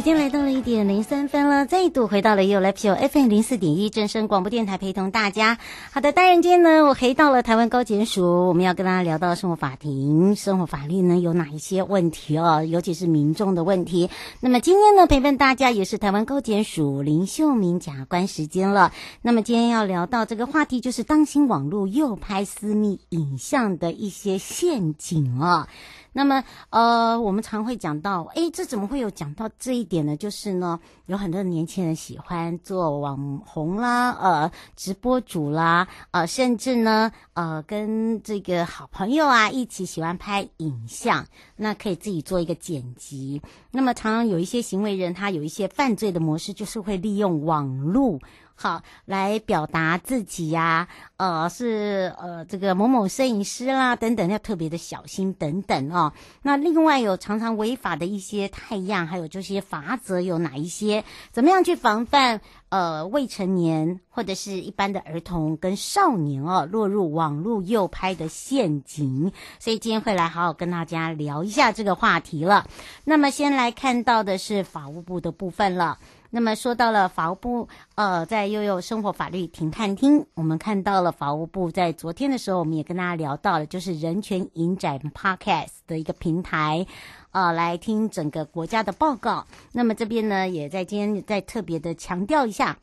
时间来到了一点零三分了，再度回到了 You Live Show FM 零四点一正声广播电台，陪同大家。好的，当然今天呢，我回到了台湾高检署，我们要跟大家聊到生活法庭、生活法律呢有哪一些问题哦，尤其是民众的问题。那么今天呢，陪伴大家也是台湾高检署林秀敏检察官时间了。那么今天要聊到这个话题，就是当心网络诱拍私密影像的一些陷阱、哦。那么，呃，我们常会讲到，诶，这怎么会有讲到这一点呢？就是呢，有很多年轻人喜欢做网红啦，呃，直播主啦，呃，甚至呢，呃，跟这个好朋友啊一起喜欢拍影像，那可以自己做一个剪辑。那么，常常有一些行为人，他有一些犯罪的模式，就是会利用网络。好，来表达自己呀、呃，是呃这个某某摄影师啦，等等，要特别的小心等等哦。那另外有常常违法的一些态样，还有这些法则有哪一些？怎么样去防范呃未成年或者是一般的儿童跟少年哦落入网络诱拍的陷阱？所以今天会来好好跟大家聊一下这个话题了。那么先来看到的是法务部的部分了。那么说到了法务部，呃，在悠悠生活法律庭探听，我们看到了法务部在昨天的时候，我们也跟大家聊到了，就是人权影展 Podcast 的一个平台，呃，来听整个国家的报告。那么这边呢，也在今天再特别的强调一下。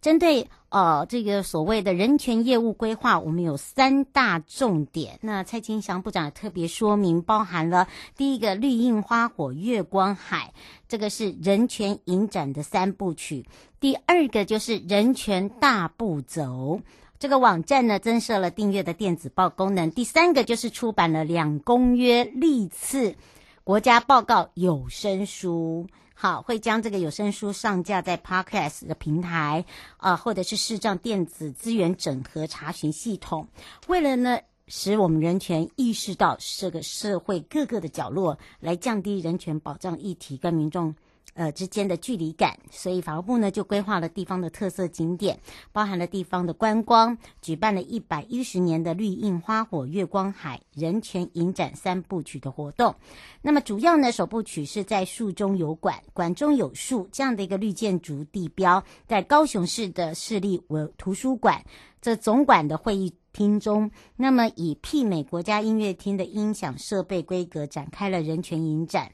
针对呃这个所谓的人权业务规划，我们有三大重点。那蔡清祥部长也特别说明，包含了第一个绿荫花火月光海，这个是人权影展的三部曲；第二个就是人权大步走，这个网站呢增设了订阅的电子报功能；第三个就是出版了两公约历次国家报告有声书。好，会将这个有声书上架在 Podcast 的平台，啊、或者是视障电子资源整合查询系统。为了呢，使我们人权意识到这个社会各个的角落，来降低人权保障议题跟民众。呃，之间的距离感，所以法务部呢就规划了地方的特色景点，包含了地方的观光，举办了一百一十年的绿荫花火、月光海、人权影展三部曲的活动。那么主要呢，首部曲是在树中有馆，馆中有树这样的一个绿建筑地标，在高雄市的市立文图书馆这总馆的会议厅中，那么以媲美国家音乐厅的音响设备规格展开了人权影展。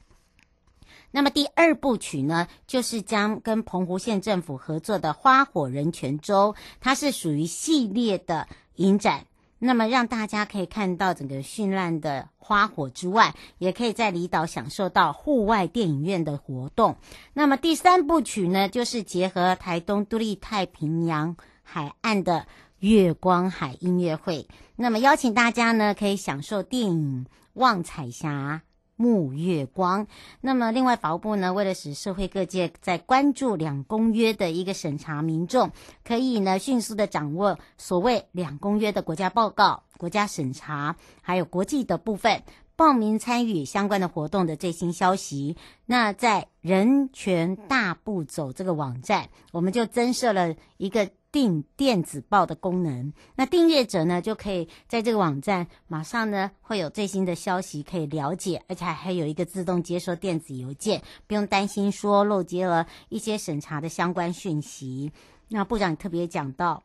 那么第二部曲呢，就是将跟澎湖县政府合作的花火人权周，它是属于系列的影展。那么让大家可以看到整个绚烂的花火之外，也可以在离岛享受到户外电影院的活动。那么第三部曲呢，就是结合台东都历太平洋海岸的月光海音乐会。那么邀请大家呢，可以享受电影《望彩霞》。沐月光。那么，另外法务部呢，为了使社会各界在关注两公约的一个审查，民众可以呢迅速的掌握所谓两公约的国家报告、国家审查，还有国际的部分，报名参与相关的活动的最新消息。那在人权大步走这个网站，我们就增设了一个。订电子报的功能，那订阅者呢就可以在这个网站马上呢会有最新的消息可以了解，而且还有一个自动接收电子邮件，不用担心说漏接了一些审查的相关讯息。那部长特别讲到，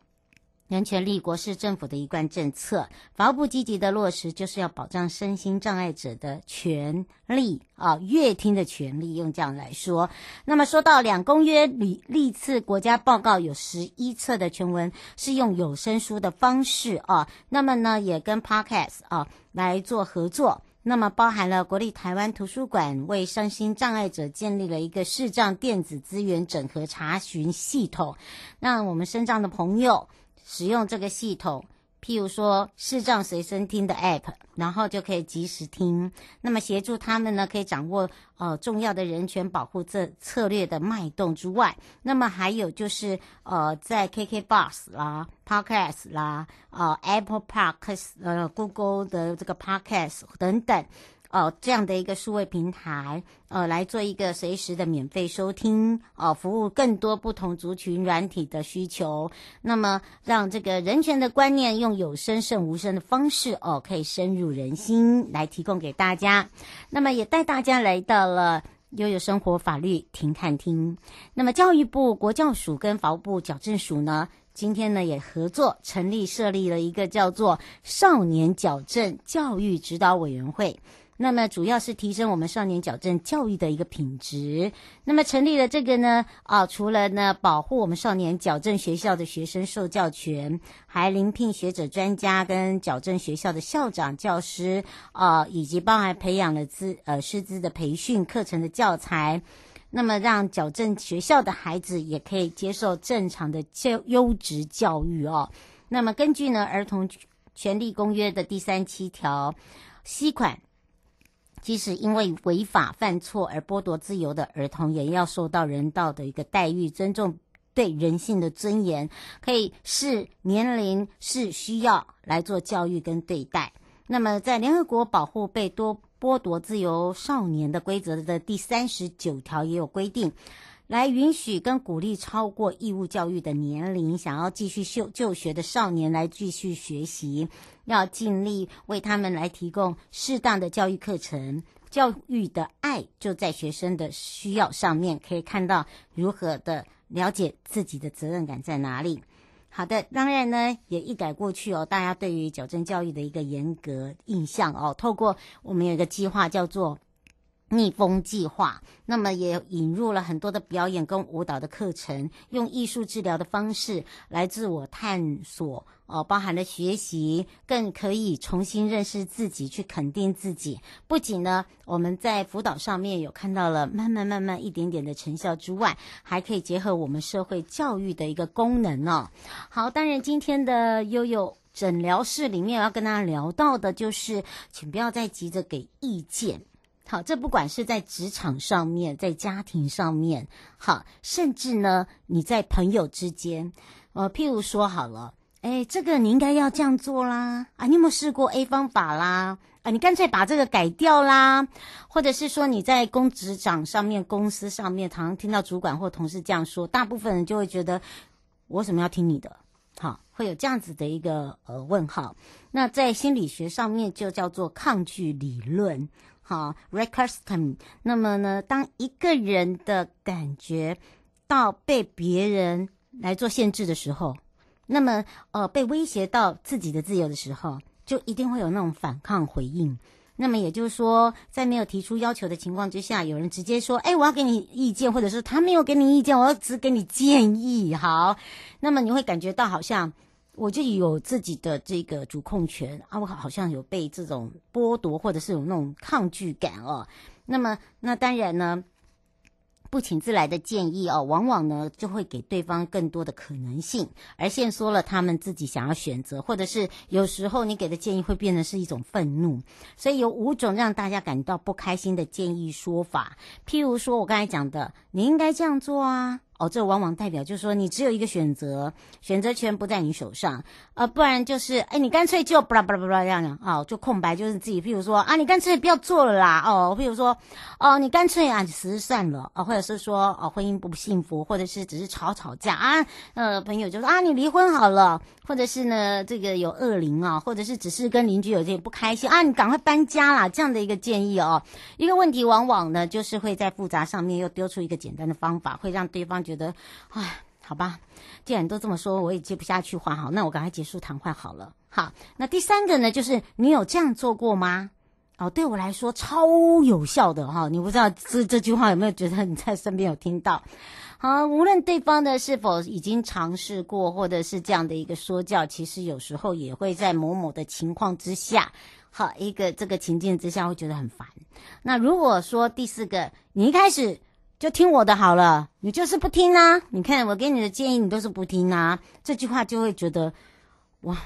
人权立国是政府的一贯政策，法务部积极的落实，就是要保障身心障碍者的权利啊，阅听的权利，用这样来说。那么说到两公约历历次国家报告有十一册的全文是用有声书的方式啊，那么呢也跟 Podcast 啊来做合作，那么包含了国立台湾图书馆为身心障碍者建立了一个视障电子资源整合查询系统，让我们身障的朋友。使用这个系统，譬如说视障随身听的 App，然后就可以即时听。那么协助他们呢，可以掌握呃重要的人权保护这策略的脉动之外，那么还有就是呃在 KKBox 啦、Podcast 啦、呃 Apple Podcast、呃 Google 的这个 Podcast 等等。哦，这样的一个数位平台，呃，来做一个随时的免费收听，哦，服务更多不同族群软体的需求。那么，让这个人权的观念用有声胜无声的方式，哦，可以深入人心，来提供给大家。那么，也带大家来到了悠悠生活法律停看听。那么，教育部国教署跟法务部矫正署呢，今天呢也合作成立设立了一个叫做少年矫正教育指导委员会。那么主要是提升我们少年矫正教育的一个品质。那么成立了这个呢，啊，除了呢保护我们少年矫正学校的学生受教权，还临聘学者专家跟矫正学校的校长、教师啊，以及包含培养了资呃师资的培训课程的教材。那么让矫正学校的孩子也可以接受正常的教优质教育哦。那么根据呢《儿童权利公约》的第三七条，C 款。即使因为违法犯错而剥夺自由的儿童，也要受到人道的一个待遇，尊重对人性的尊严，可以视年龄视需要来做教育跟对待。那么，在联合国保护被多剥夺自由少年的规则的第三十九条也有规定。来允许跟鼓励超过义务教育的年龄，想要继续就就学的少年来继续学习，要尽力为他们来提供适当的教育课程。教育的爱就在学生的需要上面，可以看到如何的了解自己的责任感在哪里。好的，当然呢，也一改过去哦，大家对于矫正教育的一个严格印象哦，透过我们有一个计划叫做。逆风计划，那么也引入了很多的表演跟舞蹈的课程，用艺术治疗的方式来自我探索，哦，包含了学习，更可以重新认识自己，去肯定自己。不仅呢，我们在辅导上面有看到了慢慢慢慢一点点的成效之外，还可以结合我们社会教育的一个功能哦。好，当然今天的悠悠诊疗室里面要跟大家聊到的就是，请不要再急着给意见。好，这不管是在职场上面，在家庭上面，好，甚至呢，你在朋友之间，呃，譬如说好了，哎，这个你应该要这样做啦，啊，你有没有试过 A 方法啦？啊，你干脆把这个改掉啦，或者是说你在公职长上面、公司上面，常常听到主管或同事这样说，大部分人就会觉得，我为什么要听你的？好，会有这样子的一个呃问号。那在心理学上面就叫做抗拒理论。好，Recursion。那么呢，当一个人的感觉到被别人来做限制的时候，那么呃，被威胁到自己的自由的时候，就一定会有那种反抗回应。那么也就是说，在没有提出要求的情况之下，有人直接说：“哎，我要给你意见，或者是他没有给你意见，我要只给你建议。”好，那么你会感觉到好像。我就有自己的这个主控权啊，我好像有被这种剥夺，或者是有那种抗拒感哦。那么，那当然呢，不请自来的建议哦，往往呢就会给对方更多的可能性，而限缩了他们自己想要选择，或者是有时候你给的建议会变成是一种愤怒。所以有五种让大家感到不开心的建议说法，譬如说我刚才讲的，你应该这样做啊。哦，这往往代表就是说，你只有一个选择，选择权不在你手上，呃，不然就是，哎，你干脆就巴拉巴拉巴拉这样的，哦，就空白，就是自己，譬如说啊，你干脆不要做了啦，哦，譬如说，哦，你干脆啊，辞算了，哦，或者是说，哦，婚姻不幸福，或者是只是吵吵架啊，呃，朋友就说啊，你离婚好了，或者是呢，这个有恶灵啊，或者是只是跟邻居有点不开心啊，你赶快搬家啦，这样的一个建议哦，一个问题往往呢，就是会在复杂上面又丢出一个简单的方法，会让对方觉。觉得，哎，好吧，既然都这么说，我也接不下去话，好，那我赶快结束谈话好了。好，那第三个呢，就是你有这样做过吗？哦，对我来说超有效的哈，你不知道这这句话有没有觉得你在身边有听到？好，无论对方的是否已经尝试过，或者是这样的一个说教，其实有时候也会在某某的情况之下，好一个这个情境之下会觉得很烦。那如果说第四个，你一开始就听我的好了，你就是不听啊，你看我给你的建议你都是不听啊，这句话就会觉得哇。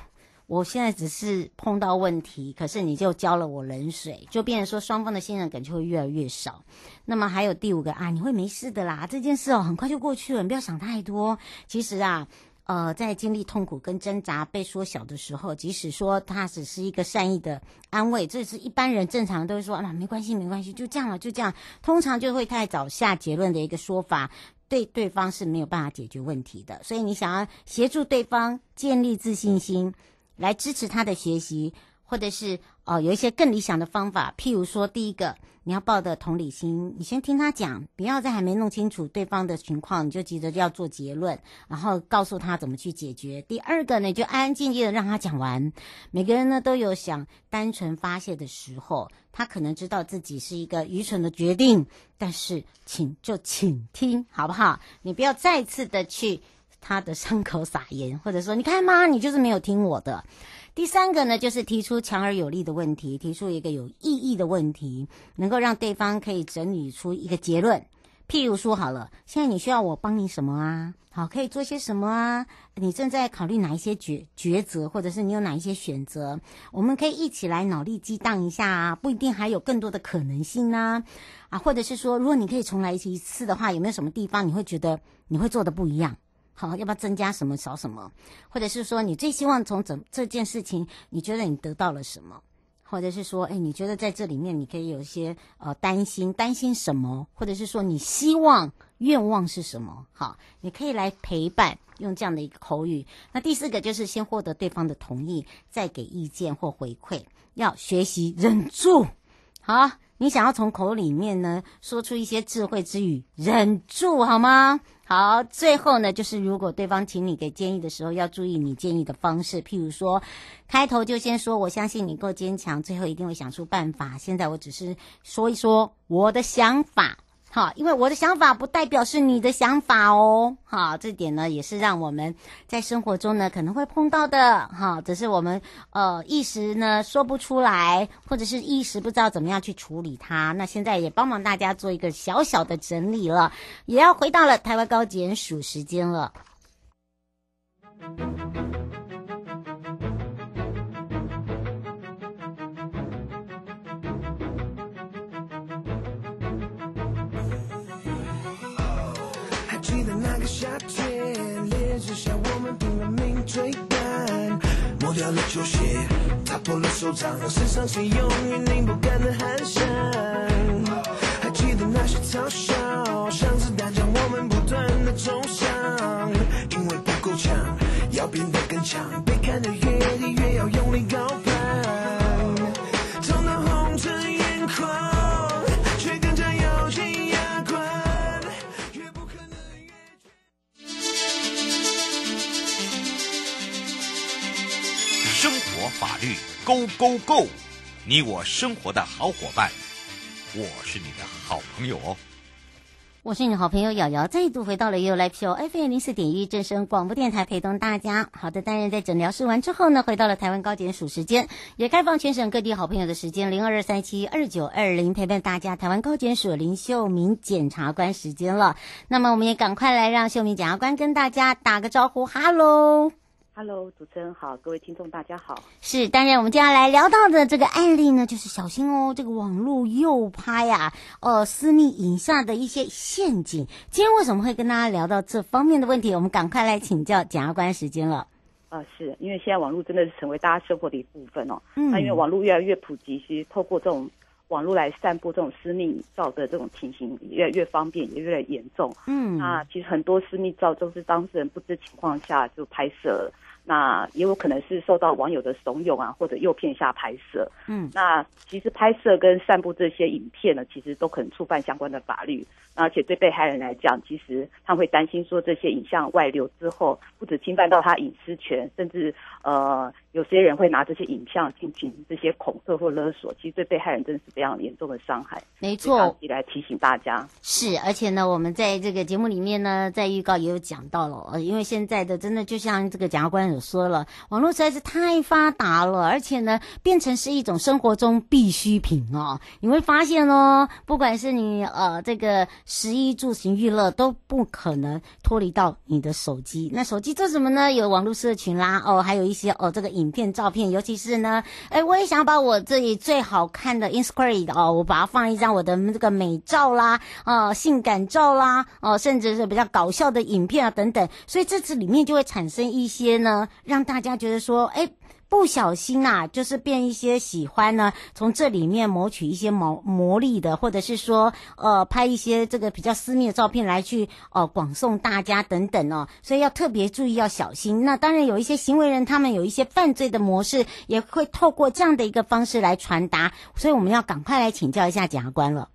我现在只是碰到问题，可是你就浇了我冷水，就变成说双方的信任感就会越来越少。那么还有第五个啊，你会没事的啦，这件事哦很快就过去了，你不要想太多。其实啊，呃，在经历痛苦跟挣扎被缩小的时候，即使说他只是一个善意的安慰，这是一般人正常都会说啊，没关系，没关系，就这样了，就这样。通常就会太早下结论的一个说法，对对方是没有办法解决问题的。所以你想要协助对方建立自信心。来支持他的学习，或者是哦、呃，有一些更理想的方法。譬如说，第一个，你要抱的同理心，你先听他讲，不要在还没弄清楚对方的情况，你就急着要做结论，然后告诉他怎么去解决。第二个呢，就安安静静的让他讲完。每个人呢都有想单纯发泄的时候，他可能知道自己是一个愚蠢的决定，但是请就请听好不好？你不要再次的去。他的伤口撒盐，或者说，你看嘛，你就是没有听我的。第三个呢，就是提出强而有力的问题，提出一个有意义的问题，能够让对方可以整理出一个结论。譬如说，好了，现在你需要我帮你什么啊？好，可以做些什么啊？你正在考虑哪一些抉抉择，或者是你有哪一些选择？我们可以一起来脑力激荡一下啊，不一定还有更多的可能性呢。啊，或者是说，如果你可以重来一次的话，有没有什么地方你会觉得你会做的不一样？好，要不要增加什么少什么？或者是说，你最希望从整这件事情，你觉得你得到了什么？或者是说，哎，你觉得在这里面你可以有一些呃担心，担心什么？或者是说，你希望愿望是什么？好，你可以来陪伴，用这样的一个口语。那第四个就是先获得对方的同意，再给意见或回馈。要学习忍住，好，你想要从口里面呢说出一些智慧之语，忍住好吗？好，最后呢，就是如果对方请你给建议的时候，要注意你建议的方式。譬如说，开头就先说我相信你够坚强，最后一定会想出办法。现在我只是说一说我的想法。好，因为我的想法不代表是你的想法哦。好，这点呢也是让我们在生活中呢可能会碰到的。好，只是我们呃一时呢说不出来，或者是一时不知道怎么样去处理它。那现在也帮忙大家做一个小小的整理了，也要回到了台湾高检署时间了。夏天，烈日下，我们拼了命追赶，磨掉了球鞋，踏破了手掌，身上是永远拧不干的汗香。还记得那些嘲笑，像子弹将我们不断的冲向，因为不够强，要变得更强，被看得越低，越要用力高攀，律 Go Go Go，你我生活的好伙伴，我是你的好朋友哦。我是你的好朋友瑶瑶，再度回到了 U Life Show FM 零四点一正声广播电台，陪同大家。好的，当然在诊疗室完之后呢，回到了台湾高检署时间，也开放全省各地好朋友的时间零二二三七二九二零，陪伴大家。台湾高检署林秀明检察官时间了，那么我们也赶快来让秀明检察官跟大家打个招呼，哈喽。Hello，主持人好，各位听众大家好。是，当然我们接下来聊到的这个案例呢，就是小心哦，这个网络诱拍呀，呃，私密影像的一些陷阱。今天为什么会跟大家聊到这方面的问题？我们赶快来请教检察官时间了。啊、呃，是因为现在网络真的是成为大家生活的一部分哦。嗯。那因为网络越来越普及，其实透过这种网络来散布这种私密照的这种情形越来越方便，也越来越严重。嗯。那其实很多私密照都是当事人不知情况下就拍摄了。那也有可能是受到网友的怂恿啊，或者诱骗下拍摄。嗯，那其实拍摄跟散布这些影片呢，其实都可能触犯相关的法律。而且对被害人来讲，其实他会担心说，这些影像外流之后，不止侵犯到他隐私权，甚至呃，有些人会拿这些影像进行这些恐吓或勒索。其实对被害人真的是非常严重的伤害。没错，来提醒大家是，而且呢，我们在这个节目里面呢，在预告也有讲到了，呃，因为现在的真的就像这个检察官有说了，网络实在是太发达了，而且呢，变成是一种生活中必需品哦。你会发现哦，不管是你呃这个。食衣住行娱乐都不可能脱离到你的手机。那手机做什么呢？有网络社群啦，哦，还有一些哦，这个影影片、照片，尤其是呢，哎，我也想把我自己最好看的 Instagram 哦，我把它放一张我的这个美照啦，哦，性感照啦，哦，甚至是比较搞笑的影片啊等等。所以这次里面就会产生一些呢，让大家觉得说，哎。不小心呐、啊，就是变一些喜欢呢，从这里面谋取一些魔魔力的，或者是说，呃，拍一些这个比较私密的照片来去，呃，广送大家等等哦，所以要特别注意，要小心。那当然有一些行为人，他们有一些犯罪的模式，也会透过这样的一个方式来传达，所以我们要赶快来请教一下检察官了。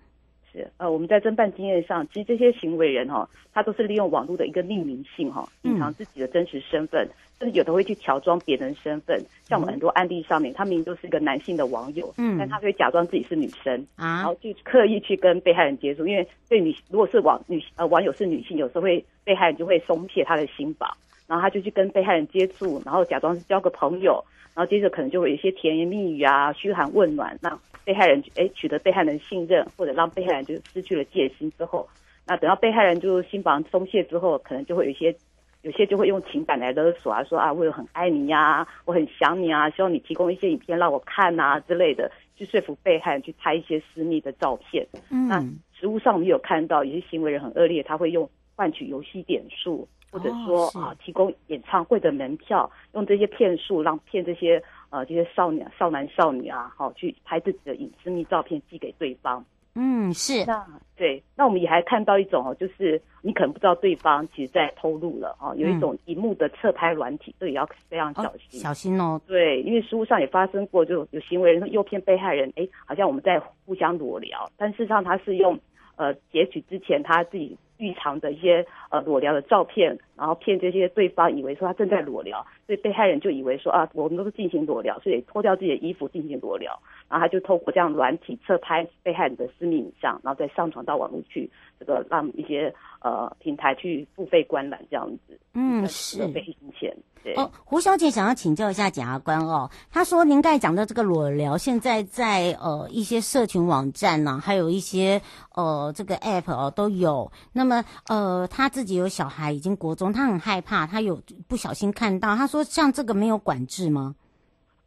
是，呃，我们在侦办经验上，其实这些行为人哈、哦，他都是利用网络的一个匿名性哈，隐藏自己的真实身份，甚至有的会去乔装别人身份。像我们很多案例上面，他明明都是一个男性的网友，嗯，但他会假装自己是女生啊，然后就刻意去跟被害人接触，因为对女如果是网女呃网友是女性，有时候会被害人就会松懈他的心防，然后他就去跟被害人接触，然后假装是交个朋友，然后接着可能就会有一些甜言蜜语啊，嘘寒问暖那。被害人诶取得被害人信任，或者让被害人就失去了戒心之后，那等到被害人就心房松懈之后，可能就会有一些，有些就会用情感来勒索啊，说啊，我有很爱你呀、啊，我很想你啊，希望你提供一些影片让我看啊之类的，去说服被害人去拍一些私密的照片。嗯，那实物上我们有看到有些行为人很恶劣，他会用换取游戏点数，或者说、哦、啊提供演唱会的门票，用这些骗术让骗这些。呃，这些少年、少男、少女啊，好去拍自己的隐私密照片寄给对方。嗯，是。那对，那我们也还看到一种哦，就是你可能不知道对方其实在偷录了哦，有一种荧幕的侧拍软体，这、嗯、也要非常小心、哦。小心哦。对，因为实务上也发生过，就有行为人诱骗被害人，哎，好像我们在互相裸聊，但事实上他是用呃截取之前他自己。预藏的一些呃裸聊的照片，然后骗这些对方以为说他正在裸聊，所以被害人就以为说啊，我们都是进行裸聊，所以脱掉自己的衣服进行裸聊，然后他就透过这样软体侧拍被害人的私密影像，然后再上传到网络去，这个让一些呃平台去付费观览这样子。嗯，是被骗钱。对哦，胡小姐想要请教一下检察官哦，她说您刚才讲的这个裸聊，现在在呃一些社群网站呢、啊，还有一些呃这个 app 哦都有。那么呃他自己有小孩，已经国中，他很害怕，他有不小心看到，他说像这个没有管制吗？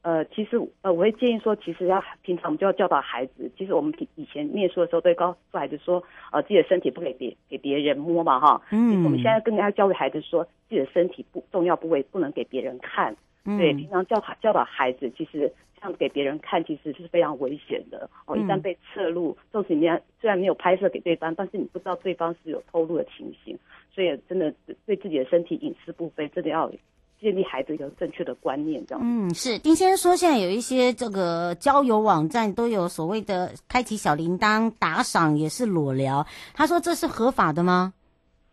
呃，其实呃，我会建议说，其实要平常我们就要教导孩子。其实我们以前念书的时候，都会告诉孩子说，呃，自己的身体不给别给别人摸嘛，哈。嗯。我们现在更加教育孩子说，自己的身体不重要部位不能给别人看。嗯。对，平常教教导孩子，其实这样给别人看，其实是非常危险的。哦，一旦被侧录，纵使你虽然没有拍摄给对方，但是你不知道对方是有偷录的情形，所以真的对自己的身体隐私部分，真的要。建立孩子一个正确的观念，这样。嗯，是丁先生说，现在有一些这个交友网站都有所谓的开启小铃铛打赏，也是裸聊。他说这是合法的吗？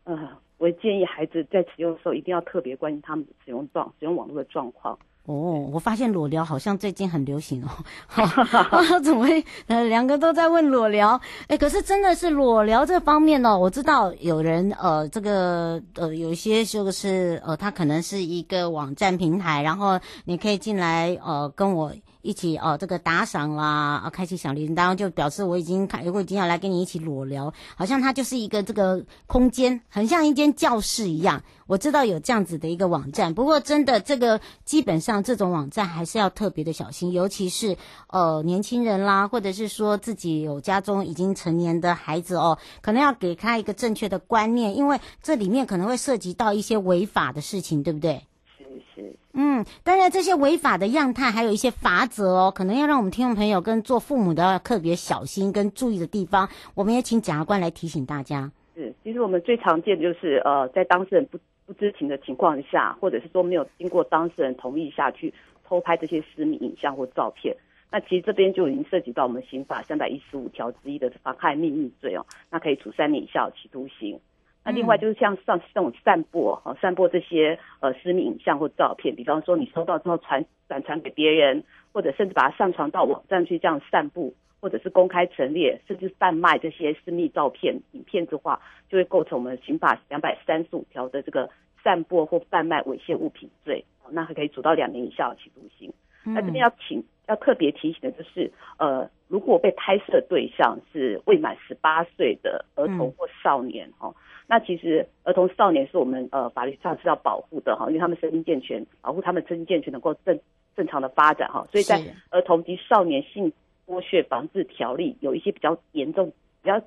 呃，我建议孩子在使用的时候一定要特别关心他们的使用状使用网络的状况。哦，我发现裸聊好像最近很流行哦。怎么会？呃，两个都在问裸聊。哎，可是真的是裸聊这方面哦，我知道有人呃，这个呃，有一些就是呃，他可能是一个网站平台，然后你可以进来呃，跟我。一起哦，这个打赏啦，啊，开启小铃铛，就表示我已经看，我已经要来跟你一起裸聊，好像它就是一个这个空间，很像一间教室一样。我知道有这样子的一个网站，不过真的这个基本上这种网站还是要特别的小心，尤其是呃年轻人啦，或者是说自己有家中已经成年的孩子哦，可能要给他一个正确的观念，因为这里面可能会涉及到一些违法的事情，对不对？嗯，当然这些违法的样态还有一些法则哦，可能要让我们听众朋友跟做父母的要特别小心跟注意的地方，我们也请检察官来提醒大家。是，其实我们最常见的就是呃，在当事人不不知情的情况下，或者是说没有经过当事人同意下去偷拍这些私密影像或照片，那其实这边就已经涉及到我们刑法三百一十五条之一的妨害秘密罪哦，那可以处三年以下有期徒刑。那另外就是像上这种散播哦，散播这些呃私密影像或照片，比方说你收到之后传转传给别人，或者甚至把它上传到网站去这样散布，或者是公开陈列，甚至贩卖这些私密照片、影片的话，就会构成我们刑法两百三十五条的这个散播或贩卖猥亵物品罪，那还可以处到两年以下的期徒刑。那这边要请要特别提醒的就是，呃，如果被拍摄对象是未满十八岁的儿童或少年哦。那其实儿童少年是我们呃法律上是要保护的哈，因为他们身心健全，保护他们身心健全能够正正常的发展哈，所以在儿童及少年性剥削防治条例有一些比较严重、比较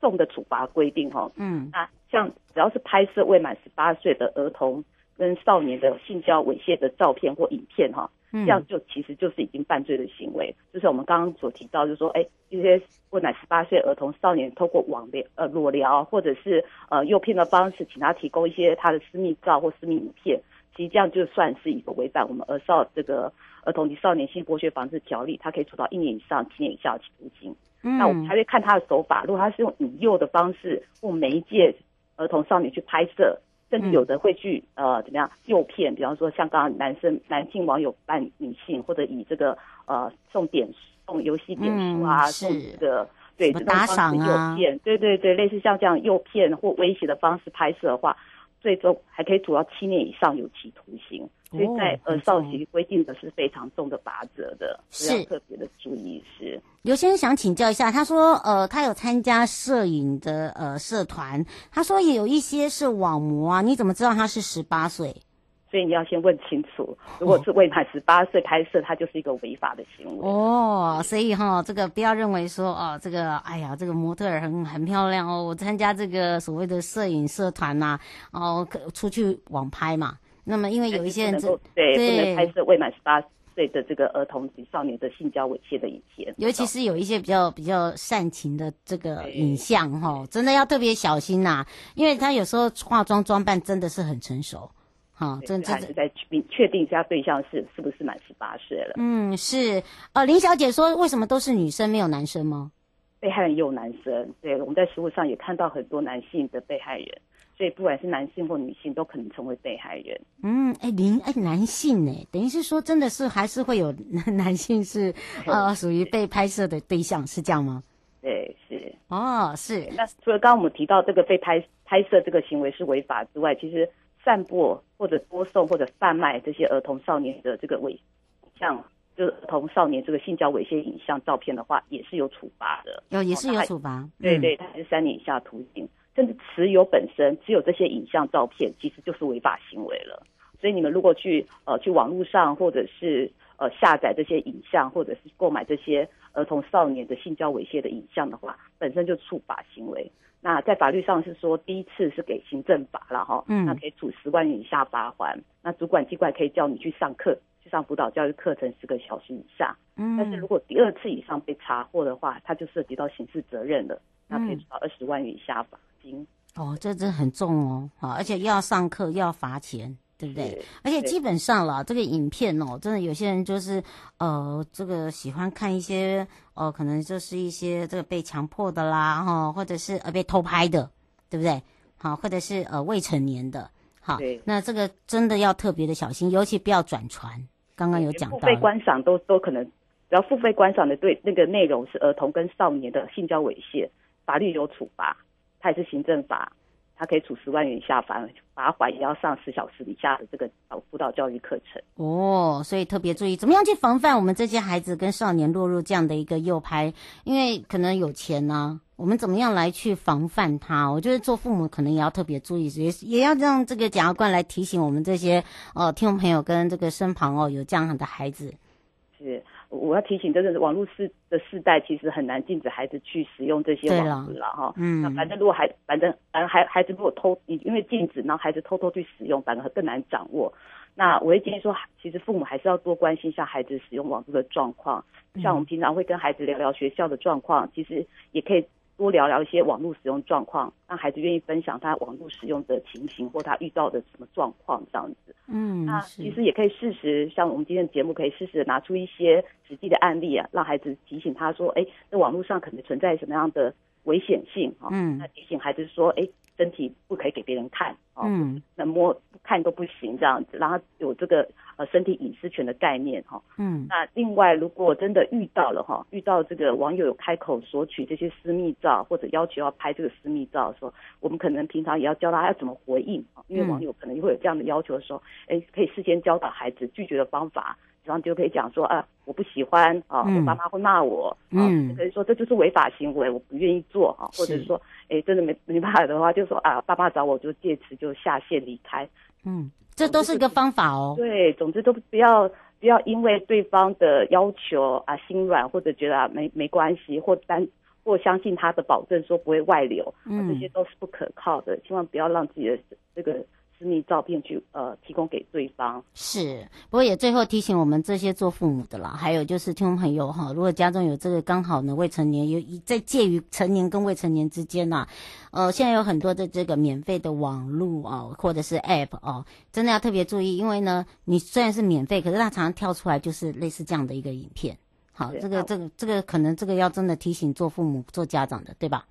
重的处罚规定哈。嗯，那像只要是拍摄未满十八岁的儿童跟少年的性交猥亵的照片或影片哈。这样就其实就是已经犯罪的行为，就是我们刚刚所提到，就是说，哎，一些未满十八岁儿童少年透过网聊、呃裸聊，或者是呃诱骗的方式，请他提供一些他的私密照或私密影片，其实这样就算是一个违反我们儿少这个儿童及少年性剥削防治条例，他可以处到一年以上七年以下的期徒刑。嗯，那我们还会看他的手法，如果他是用引诱的方式或媒介儿童少年去拍摄。甚至有的会去呃怎么样诱骗，比方说像刚刚男生男性网友扮女性，或者以这个呃送点送游戏点数啊，嗯、送这个对这种方式诱骗，对对对，类似像这样诱骗或威胁的方式拍摄的话。最终还可以处到七年以上有期徒刑，所以在呃少刑规定的是非常重的罚则的，是特别的注意。是刘先生想请教一下，他说，呃，他有参加摄影的呃社团，他说也有一些是网模啊，你怎么知道他是十八岁？所以你要先问清楚，如果是未满十八岁拍摄，它就是一个违法的行为哦。所以哈，这个不要认为说哦，这个哎呀，这个模特儿很很漂亮哦，我参加这个所谓的摄影社团呐，哦，出去网拍嘛。那么因为有一些人对，对不能拍摄未满十八岁的这个儿童及少年的性交猥亵的影片，尤其是有一些比较比较煽情的这个影像哈，真的要特别小心呐，因为他有时候化妆装扮真的是很成熟。好，这这是在确确定一下对象是是不是满十八岁了。嗯，是。呃，林小姐说，为什么都是女生没有男生吗？被害人也有男生，对，我们在实务上也看到很多男性的被害人，所以不管是男性或女性都可能成为被害人。嗯，哎，您哎，男性呢？等于是说，真的是还是会有男性是呃属于被拍摄的对象，是这样吗？对，是。哦，是。那除了刚刚我们提到这个被拍拍摄这个行为是违法之外，其实。散播或者播送或者贩卖这些儿童少年的这个猥像，就是儿童少年这个性交猥亵影像照片的话，也是有处罚的。有，也是有处罚。对对，它是三年以下徒刑，甚至持有本身只有这些影像照片，其实就是违法行为了。所以你们如果去呃去网络上或者是呃下载这些影像，或者是购买这些儿童少年的性交猥亵的影像的话，本身就触法行为。那在法律上是说，第一次是给行政罚了哈，嗯，那可以处十万元以下罚款。那主管机关可以叫你去上课，去上辅导教育课程十个小时以上。嗯，但是如果第二次以上被查获的话，他就涉及到刑事责任了，那可以处到二十万元以下罚金。哦，这真很重哦，好，而且又要上课又要罚钱。对不对？而且基本上了，这个影片哦，真的有些人就是呃，这个喜欢看一些呃，可能就是一些这个被强迫的啦，哈、哦，或者是呃被偷拍的，对不对？好，或者是呃未成年的，好，那这个真的要特别的小心，尤其不要转传。刚刚有讲到，付费观赏都都可能，只要付费观赏的对那个内容是儿童跟少年的性交猥亵，法律有处罚，它也是行政法。他可以处十万元以下罚，罚款也要上十小时以下的这个辅导教育课程。哦，所以特别注意，怎么样去防范我们这些孩子跟少年落入这样的一个诱拍？因为可能有钱呢、啊，我们怎么样来去防范他？我觉得做父母可能也要特别注意，也也要让这个检察官来提醒我们这些呃听众朋友跟这个身旁哦有这样的孩子。是。我要提醒，真的是网络世的世代，其实很难禁止孩子去使用这些网络了哈。嗯，那反正如果孩，反正反正孩孩子如果偷，因为禁止，然后孩子偷偷去使用，反而更难掌握。那我会建议说，其实父母还是要多关心一下孩子使用网络的状况。像我们平常会跟孩子聊聊学校的状况，其实也可以多聊聊一些网络使用状况，让孩子愿意分享他网络使用的情形或他遇到的什么状况这样子。嗯，那其实也可以适时，像我们今天的节目，可以适时拿出一些实际的案例啊，让孩子提醒他说，哎，这网络上可能存在什么样的危险性啊？嗯，那提醒孩子说，哎，身体不可以给别人看啊，嗯，那摸看都不行这样子，让他有这个。呃，身体隐私权的概念哈，嗯，那另外，如果真的遇到了哈，遇到这个网友有开口索取这些私密照，或者要求要拍这个私密照的时候，我们可能平常也要教他要怎么回应啊，因为网友可能会有这样的要求的时候，哎、嗯，可以事先教导孩子拒绝的方法，然后就可以讲说啊，我不喜欢啊，我爸妈会骂我，嗯，可以说这就是违法行为，我不愿意做啊，或者是说，哎，真的没没办法的话，就说啊，爸妈找我就借此就下线离开，嗯。这都是一个方法哦。对，总之都不要不要因为对方的要求啊心软，或者觉得啊没没关系，或单或相信他的保证说不会外流，嗯，这些都是不可靠的。千万不要让自己的这个。私密照片去呃提供给对方是，不过也最后提醒我们这些做父母的啦，还有就是听众朋友哈，如果家中有这个刚好呢未成年有在介于成年跟未成年之间呐、啊，呃，现在有很多的这个免费的网络啊，或者是 App 哦、啊，真的要特别注意，因为呢，你虽然是免费，可是它常常跳出来就是类似这样的一个影片。好，这个这个这个可能这个要真的提醒做父母做家长的，对吧？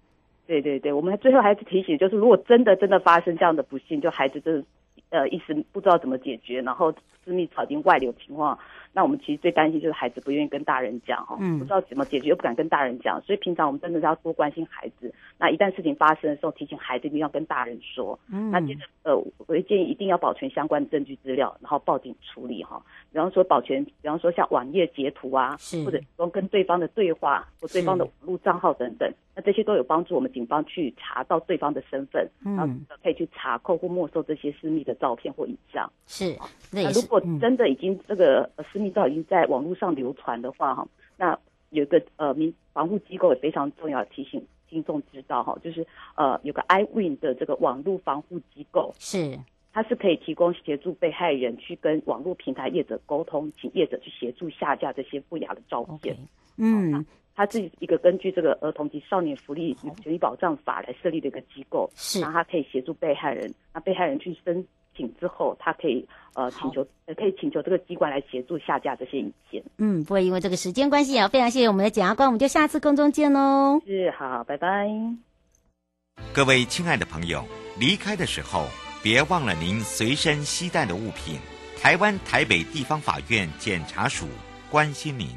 对对对，我们最后还是提醒，就是如果真的真的发生这样的不幸，就孩子真的呃一时不知道怎么解决，然后私密照已经外流情况。那我们其实最担心就是孩子不愿意跟大人讲哈，不知道怎么解决又不敢跟大人讲，所以平常我们真的是要多关心孩子。那一旦事情发生的时候，提醒孩子一定要跟大人说。嗯，那接着呃，我会建议一定要保存相关的证据资料，然后报警处理哈。比方说保全，比方说像网页截图啊，是或者说跟对方的对话或对方的网络账号等等，那这些都有帮助我们警方去查到对方的身份，然后可以去查扣或没收这些私密的照片或影像。是，那如果真的已经这个私密。照已经在网络上流传的话，哈，那有一个呃民防护机构也非常重要，提醒听众知道哈，就是呃有个 iWin 的这个网络防护机构，是它是可以提供协助被害人去跟网络平台业者沟通，请业者去协助下架这些不雅的照片。Okay. 嗯，它是一个根据这个儿童及少年福利与权益保障法来设立的一个机构，是，然后他可以协助被害人，那被害人去申。请之后，他可以呃请求，呃可以请求这个机关来协助下架这些影片。嗯，不会因为这个时间关系啊，非常谢谢我们的检察官，我们就下次空中见喽。是，好，拜拜。各位亲爱的朋友，离开的时候别忘了您随身携带的物品。台湾台北地方法院检察署关心您。